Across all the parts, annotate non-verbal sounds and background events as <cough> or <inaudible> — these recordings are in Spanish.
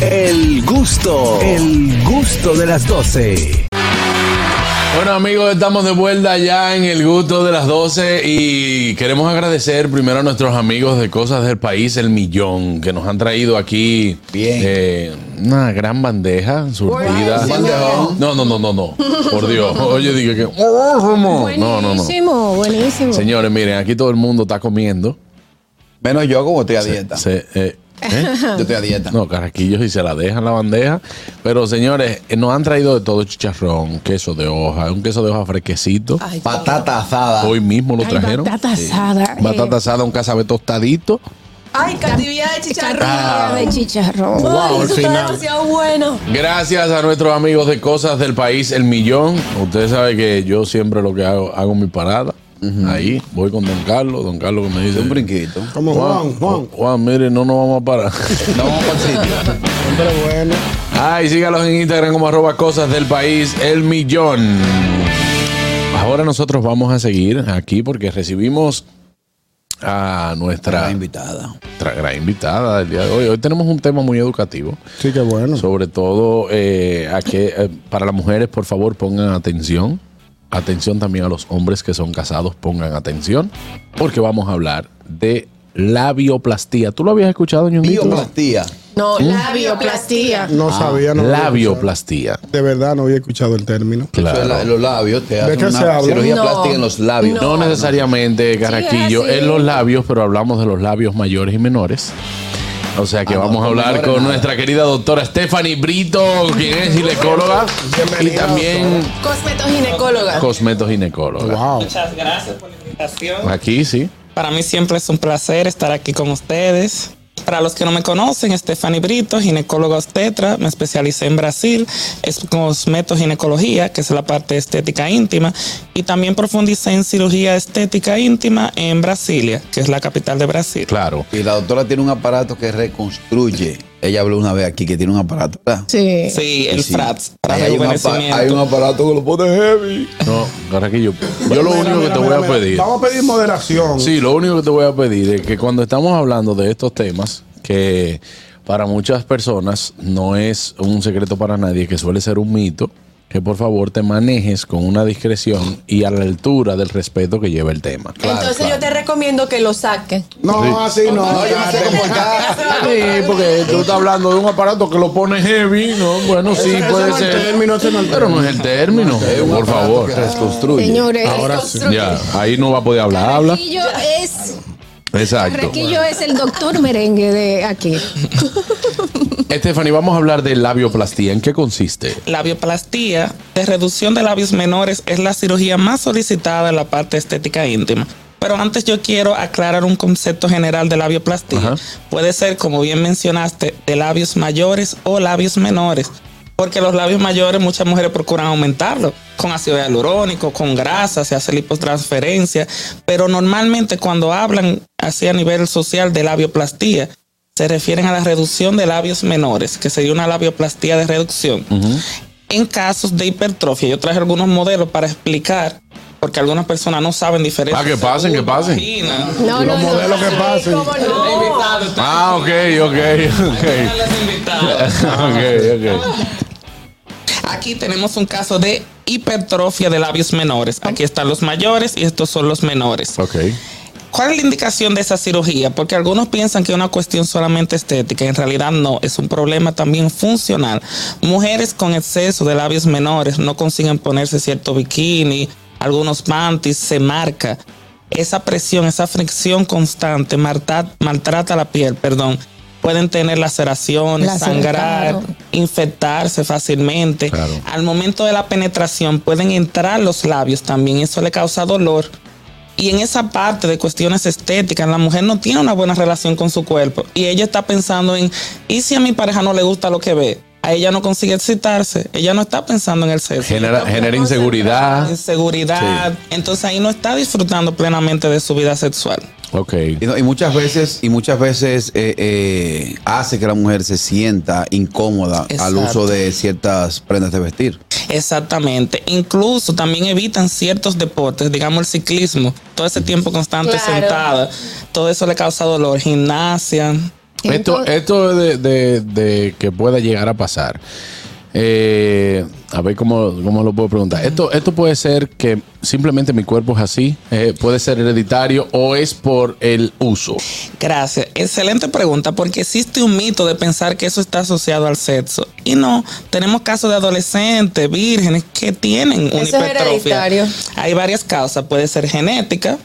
El gusto, el gusto de las 12. Bueno amigos, estamos de vuelta ya en el gusto de las 12 y queremos agradecer primero a nuestros amigos de Cosas del País, el Millón, que nos han traído aquí Bien. eh, una gran bandeja surtida. No, no, no, no, no. Por <laughs> Dios. Oye, dije que... No, no, no. Buenísimo, buenísimo. Señores, miren, aquí todo el mundo está comiendo. Menos yo como estoy a dieta. Se- eh, ¿eh? <laughs> Yo estoy a dieta. No, carraquillos y se la dejan la bandeja. Pero señores, eh, nos han traído de todo chicharrón, queso de hoja, un queso de hoja fresquecito. Ay, Patata asada. Hoy mismo lo ay, trajeron. batata asada. Batata eh, asada, un cazabe tostadito. Ay, catividad de chicharrón. carne de chicharrón. Ay, al eso está demasiado bueno. Gracias a nuestros amigos de Cosas del País, el millón. Usted sabe que yo siempre lo que hago, hago mi parada. Ahí, voy con Don Carlos. Don Carlos que me dice. Un brinquito. Como Juan, Juan. Juan, mire, no nos vamos a parar. <laughs> No vamos para el sitio. Hombre bueno. Ay, sígalos en Instagram como arroba cosas del país, el millón. Ahora nosotros vamos a seguir aquí porque recibimos a nuestra La invitada. nuestra gran invitada del día de hoy. Hoy tenemos un tema muy educativo. Sí, qué bueno. Sobre todo eh, a que eh, para las mujeres, por favor, pongan atención. Atención también a los hombres que son casados, pongan atención. Porque vamos a hablar de labioplastía. ¿Tú lo habías escuchado, Ñonguito? Bioplastía. No, La bioplastía. No sabía, no Labioplastía. De verdad, no había escuchado el término. La- los labios. Te hacen qué se una habla? cirugía No. plástica en los labios. No necesariamente, Carraquillo, así. en los labios, pero hablamos de los labios mayores y menores. O sea que Ah, vamos a hablar con nada. nuestra querida doctora Stephanie Brito, quien es ginecóloga y también Cosmetoginecóloga. cosmetoginecóloga. Wow. Muchas gracias por la invitación. Aquí sí. Para mí siempre es un placer estar aquí con ustedes. Para los que no me conocen, Stephanie Brito, ginecóloga obstetra, me especialicé en Brasil, es cosmetoginecología, que es la parte estética íntima, y también profundicé en cirugía estética íntima en Brasilia, que es la capital de Brasil. Claro. Y la doctora tiene un aparato que reconstruye. Ella habló una vez aquí que tiene un aparato. ¿verdad? Sí. Sí, el Sí. FRATS, para hay, un hay un aparato que lo pone heavy. No, Carraquillo, yo lo Mira, único que mira, te voy mira, a pedir. Vamos a pedir moderación. Sí, lo único que te voy a pedir es que cuando estamos hablando de estos temas, que para muchas personas no es un secreto para nadie, que suele ser un mito, que por favor te manejes con una discreción y a la altura del respeto que lleva el tema. Entonces yo te recomiendo que lo saques. No, así no. No, yo no sé comportar. <laughs> Sí, porque tú estás hablando de un aparato que lo pone heavy, ¿no? Bueno, sí, puede no es el ser. término, ese no es el Pero no es el término, Es por favor. que reconstruye. Señores, Ahora sí. Ya, ahí no va a poder hablar, habla. Es, Exacto. Carraquillo es el doctor merengue de aquí. <laughs> Stephanie, vamos a hablar de labioplastía. ¿En qué consiste? La bioplastía de reducción de labios menores es la cirugía más solicitada en la parte estética íntima. Pero antes yo quiero aclarar un concepto general de la bioplastía. Ajá. Puede ser, como bien mencionaste, de labios mayores o labios menores. Porque los labios mayores muchas mujeres procuran aumentarlo con ácido hialurónico, con grasa, se hace lipotransferencia. Pero normalmente cuando hablan así a nivel social de labioplastía, se refieren a la reducción de labios menores, que sería una labioplastía de reducción. En casos de hipertrofia, yo traje algunos modelos para explicar, porque algunas personas no saben diferencia. Ah, que pasen, que pasen. No, no, Los no. modelos que pasen. Ah, ok, ok, ok. <laughs> Ok, ok. Aquí tenemos un caso de hipertrofia de labios menores. Aquí están los mayores y estos son los menores. Ok. ¿Cuál es la indicación de esa cirugía? Porque algunos piensan que es una cuestión solamente estética. En realidad no, es un problema también funcional. Mujeres con exceso de labios menores no consiguen ponerse cierto bikini, algunos panties, se marca. Esa presión, esa fricción constante maltrata, maltrata la piel, perdón. Pueden tener laceraciones, sangrar, infectarse fácilmente. Claro. Al momento de la penetración pueden entrar los labios también, eso le causa dolor. Y en esa parte de cuestiones estéticas, la mujer no tiene una buena relación con su cuerpo. Y ella está pensando en, ¿y si a mi pareja no le gusta lo que ve? A ella no consigue excitarse. Ella no está pensando en el sexo. Genera, genera inseguridad. Inseguridad. Entonces ahí no está disfrutando plenamente de su vida sexual. Ok. Y, muchas veces, y muchas veces eh, eh, hace que la mujer se sienta incómoda al uso de ciertas prendas de vestir. Exactamente. Incluso también evitan ciertos deportes, digamos el ciclismo, todo ese tiempo constante Claro. sentada, todo eso le causa dolor. Gimnasia, Esto, esto de, de- de que pueda llegar a pasar. Eh, a ver cómo, cómo lo puedo preguntar. Esto, esto puede ser que simplemente mi cuerpo es así, eh, puede ser hereditario o es por el uso. Gracias. Excelente pregunta, porque existe un mito de pensar que eso está asociado al sexo. Y no, tenemos casos de adolescentes, vírgenes, que tienen una Eso es hipertrofia. hereditario. Hay varias causas. Puede ser genética,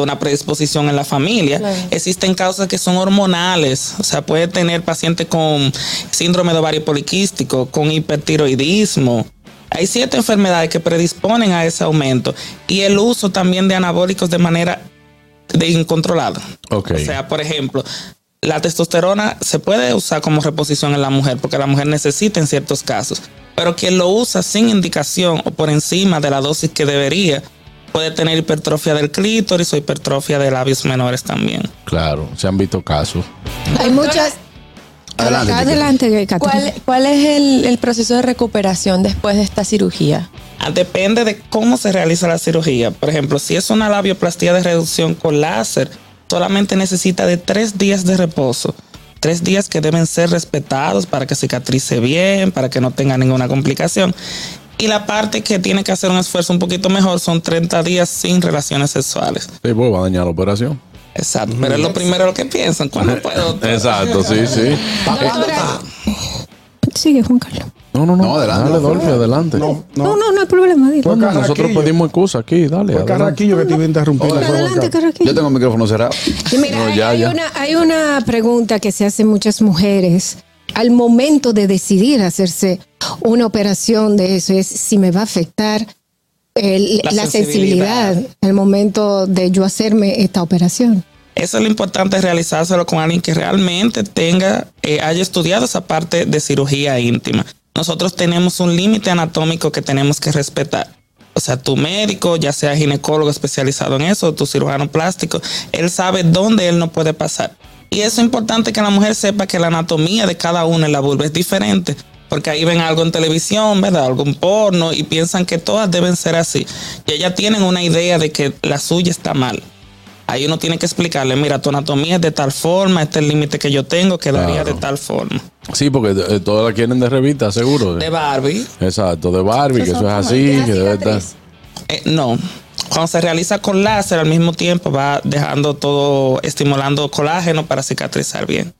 una predisposición en la familia. Claro. Existen causas que son hormonales. O sea, puede tener pacientes con síndrome de ovario poliquístico, con hipertiroidismo. Hay siete enfermedades que predisponen a ese aumento. Y el uso también de anabólicos de manera de incontrolada. O sea, por ejemplo, la testosterona se puede usar como reposición en la mujer porque la mujer necesita en ciertos casos. Pero quien lo usa sin indicación o por encima de la dosis que debería puede tener hipertrofia del clítoris o hipertrofia de labios menores también. Claro, se han visto casos. Hay muchas. Adelante, Adelante. ¿Cuál, cuál es el, el proceso de recuperación después de esta cirugía? Ah, Depende de cómo se realiza la cirugía. Por ejemplo, si es una labioplastía de reducción con láser, solamente necesita de tres días de reposo. Tres días que deben ser respetados para que cicatrice bien, para que no tenga ninguna complicación. Y la parte que tiene que hacer un esfuerzo un poquito mejor son 30 días sin relaciones sexuales. Sí, pues va a dañar la operación. Exacto. Pero es lo primero lo que piensan. ¿Cuándo <laughs> puedo? Exacto, sí, sí. <laughs> Sigue, Juan Carlos. No, no, no. No, adelante. Dale, Dolphy, adelante. No, No, no. no, no hay problema. No, nosotros pedimos excusa aquí, dale. Fue. Carraquillo que te iba a interrumpir. Adelante. Carraquillo. Yo tengo el micrófono cerrado. Y mira, No, hay, ya, hay ya. Una, hay una pregunta que se hacen muchas mujeres al momento de decidir hacerse una operación de eso, es si me va a afectar el- La la, sensibilidad. sensibilidad al momento de yo hacerme esta operación. Eso es lo importante, realizárselo con alguien que realmente tenga, eh, haya estudiado esa parte de cirugía íntima. Nosotros tenemos un límite anatómico que tenemos que respetar. O sea, tu médico, ya sea ginecólogo especializado en eso, tu cirujano plástico, él sabe dónde él no puede pasar. Y eso es importante que la mujer sepa que la anatomía de cada una en la vulva es diferente. Porque ahí ven algo en televisión, ¿verdad? Algún porno y piensan que todas deben ser así. Y ellas tienen una idea de que la suya está mal. Ahí uno tiene que explicarle, mira, tu anatomía es de tal forma, este es el límite que yo tengo, quedaría Claro. de tal forma. Sí, porque eh, todas la quieren de revista, seguro. De Barbie, Exacto, de Barbie, que eso es así, que debe estar. eh, no. Cuando se realiza con láser, al mismo tiempo va dejando todo, estimulando colágeno para cicatrizar bien.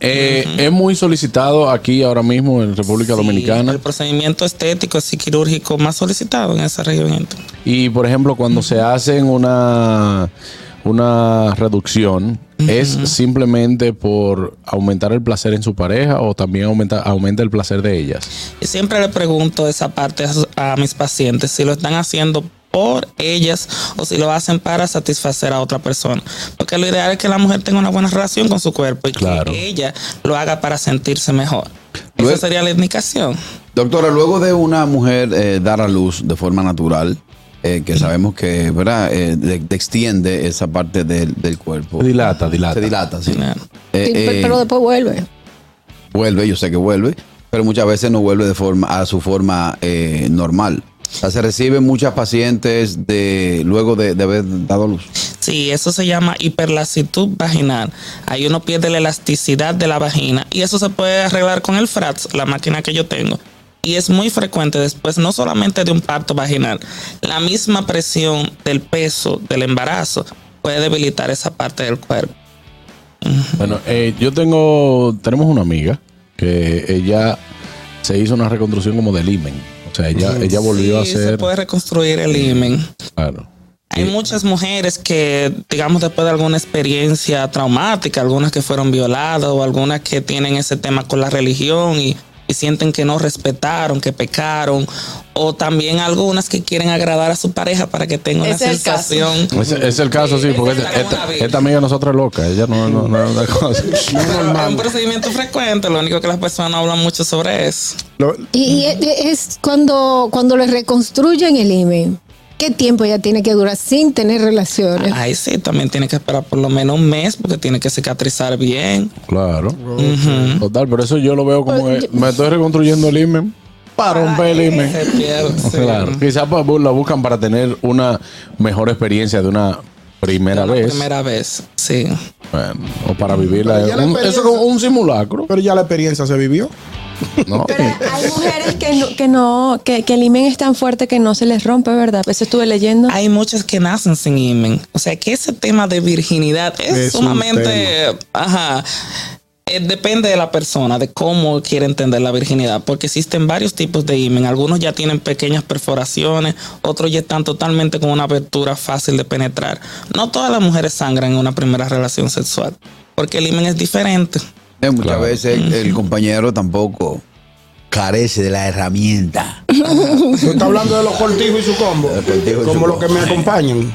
Eh, Es muy solicitado aquí ahora mismo en República Sí, Dominicana. el procedimiento estético y quirúrgico más solicitado en esa región. Y por ejemplo, cuando se hacen una, una reducción, ¿es simplemente por aumentar el placer en su pareja o también aumenta, aumenta el placer de ellas? Y siempre le pregunto esa parte a mis pacientes, si lo están haciendo por ellas o si lo hacen para satisfacer a otra persona. Porque lo ideal es que la mujer tenga una buena relación con su cuerpo y Claro. que ella lo haga para sentirse mejor. Luego- Esa sería la indicación. Doctora, luego de una mujer eh, dar a luz de forma natural, eh, que sabemos que ¿verdad? Eh, de- de extiende esa parte del, del cuerpo. Se dilata, dilata. Se dilata, sí. Claro. Eh, pero, eh, pero después vuelve. vuelve, yo sé que vuelve, pero muchas veces no vuelve de forma a su forma eh, normal. Se reciben muchas pacientes de luego de, de haber dado luz. Sí, eso se llama hiperlasitud vaginal. Ahí uno pierde la elasticidad de la vagina y eso se puede arreglar con el FRATS, la máquina que yo tengo. Y es muy frecuente después, no solamente de un parto vaginal, la misma presión del peso del embarazo puede debilitar esa parte del cuerpo. Bueno, eh, yo tengo, tenemos una amiga que ella se hizo una reconstrucción como del imen. O sea, ella, ella volvió a Sí, se puede reconstruir el imen. Claro. Hay muchas mujeres que, digamos, después de alguna experiencia traumática, algunas que fueron violadas o algunas que tienen ese tema con la religión y, sienten que no respetaron, que pecaron, o también algunas que quieren agradar a su pareja para que tenga una Ese es el caso. sensación. Ese es el caso, sí, porque es esta, vida. esta amiga de nosotros es loca. Ella no, no, no es una cosa. Es un procedimiento frecuente, lo único que las personas hablan mucho sobre eso. Lo- Y, y es, es cuando, cuando le reconstruyen el imen. ¿Qué tiempo ya tiene que durar sin tener relaciones? Ahí sí, también tiene que esperar por lo menos un mes porque tiene que cicatrizar bien. Claro. Total, pero eso yo lo veo como que me estoy reconstruyendo el imen para pierde, sí. Claro. Quizás pues, la buscan para tener una mejor experiencia de una primera vez. primera vez, sí. Bueno, o para vivirla. Un- eso es como un simulacro. Pero ya la experiencia se vivió. ¿No? Pero hay <laughs> mujeres que no, que no, que, que el imen es tan fuerte que no se les rompe, ¿verdad? Eso estuve leyendo. Hay muchas que nacen sin imen. O sea que ese tema de virginidad es, sumamente, ajá, eh, depende de la persona, de cómo quiere entender la virginidad, porque existen varios tipos de imen. Algunos ya tienen pequeñas perforaciones, otros ya están totalmente con una abertura fácil de penetrar. No todas las mujeres sangran en una primera relación sexual, porque el imen es diferente. Eh, muchas veces el, el <clears throat> compañero tampoco carece de la herramienta. Tú estás hablando de los cortijos y su combo. Y Como los que me acompañan.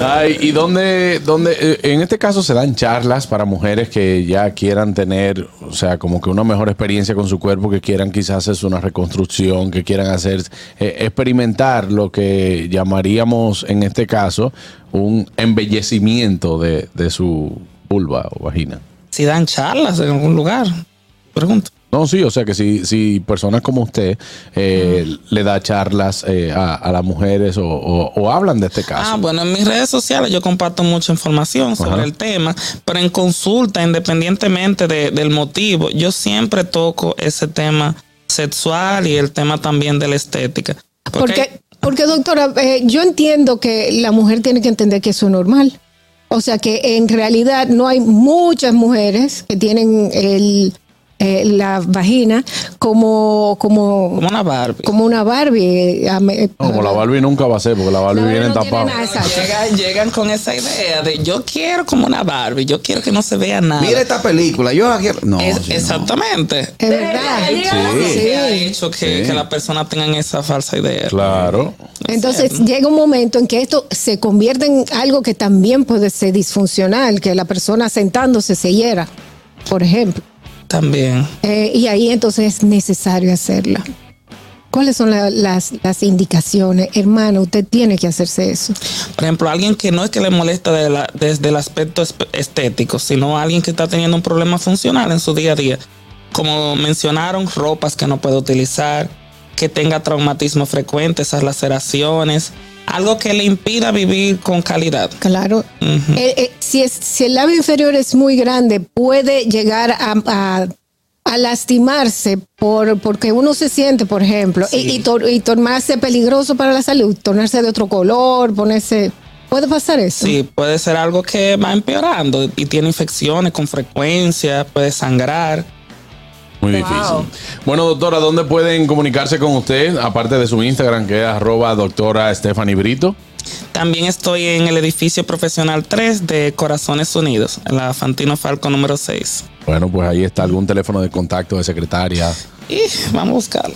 Ay, ¿Y dónde, dónde, eh, en este caso se dan charlas para mujeres que ya quieran tener, o sea, como que una mejor experiencia con su cuerpo, que quieran quizás hacer una reconstrucción, que quieran hacer, eh, experimentar lo que llamaríamos en este caso un embellecimiento de, de su vulva o vagina? Si dan charlas en algún lugar, pregunto. No, sí, o sea que si, si personas como usted eh, le da charlas eh, a, a las mujeres o, o- o hablan de este caso. Ah, bueno, en mis redes sociales yo comparto mucha información sobre Ajá. el tema, pero en consulta, independientemente de- del motivo, yo siempre toco ese tema sexual y el tema también de la estética. Porque, porque doctora, eh, yo entiendo que la mujer tiene que entender que eso es normal. O sea que en realidad no hay muchas mujeres que tienen el, eh, la vagina como, como, como una Barbie. como una Barbie. eh, No, como la Barbie nunca va a ser, porque la Barbie La viene no tapada. Llegan, llegan con esa idea de yo quiero como una Barbie, yo quiero que no se vea nada. Mira esta película, yo aquí. No, Es- sí, no. exactamente. Es verdad. Sí. Que ha hecho que, Sí. que la persona tengan esa falsa idea. Claro. Entonces llega un momento en que esto se convierte en algo que también puede ser disfuncional, que la persona sentándose se hiera, por ejemplo. También. Eh, y ahí entonces es necesario hacerla. ¿Cuáles son la- las, las indicaciones? Hermano, usted tiene que hacerse eso. Por ejemplo, alguien que no es que le molesta de la- desde el aspecto estético, sino alguien que está teniendo un problema funcional en su día a día. Como mencionaron, ropas que no puede utilizar, que tenga traumatismo frecuente, esas laceraciones, algo que le impida vivir con calidad. Claro. Eh, eh, si, es, si el labio inferior es muy grande, puede llegar a, a- a lastimarse por, porque uno se siente, por ejemplo, y, y, tor- y tornarse peligroso para la salud, tornarse de otro color, ponerse... ¿Puede pasar eso? Sí, puede ser algo que va empeorando y tiene infecciones con frecuencia, puede sangrar. Muy difícil. Bueno, doctora, ¿dónde pueden comunicarse con usted? Aparte de su Instagram, que es arroba doctora Stephanie Brito. También estoy en el edificio profesional 3 de Corazones Unidos, en la Fantino Falco número 6. Bueno, pues ahí está algún teléfono de contacto de secretaria. Y vamos a buscarlo.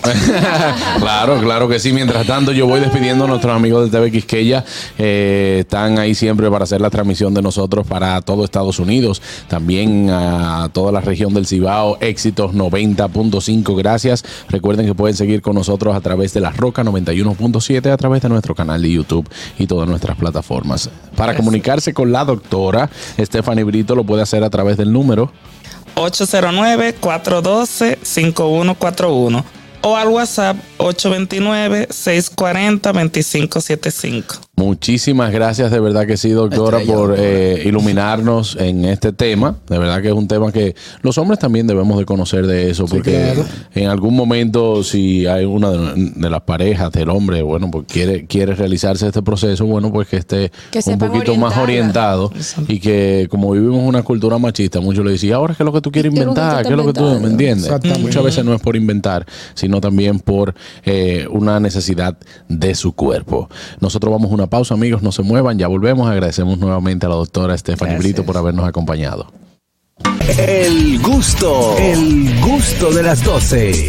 <laughs> claro, claro que sí. Mientras tanto, yo voy despidiendo a nuestros amigos de TV Quisqueya. Eh, están ahí siempre para hacer la transmisión de nosotros para todo Estados Unidos. También a toda la región del Cibao. Éxitos 90.5. Gracias. Recuerden que pueden seguir con nosotros a través de la Roca 91.7, a través de nuestro canal de YouTube y todas nuestras plataformas. Para comunicarse con la doctora Stephanie Brito, lo puede hacer a través del número 809-412-5141 o al WhatsApp 829-640-2575. Muchísimas gracias, de verdad que sí, doctora, Estrella, por doctora. eh, iluminarnos en este tema. De verdad que es un tema que los hombres también debemos de conocer de eso, porque en algún momento si hay una de, de las parejas del hombre, bueno, pues quiere quiere realizarse este proceso, bueno, pues que esté Que un poquito más orientado y que como vivimos una cultura machista, muchos le dicen, ahora qué es lo que tú quieres ¿Qué es lo que tú inventar, qué es lo que tú me inventando? entiendes. Exactamente. Muchas veces no es por inventar, sino también por eh, una necesidad de su cuerpo. Nosotros vamos a una pausa, amigos, no se muevan, ya volvemos. Agradecemos nuevamente a la doctora Stephanie Brito por habernos acompañado. El gusto, el gusto de las 12.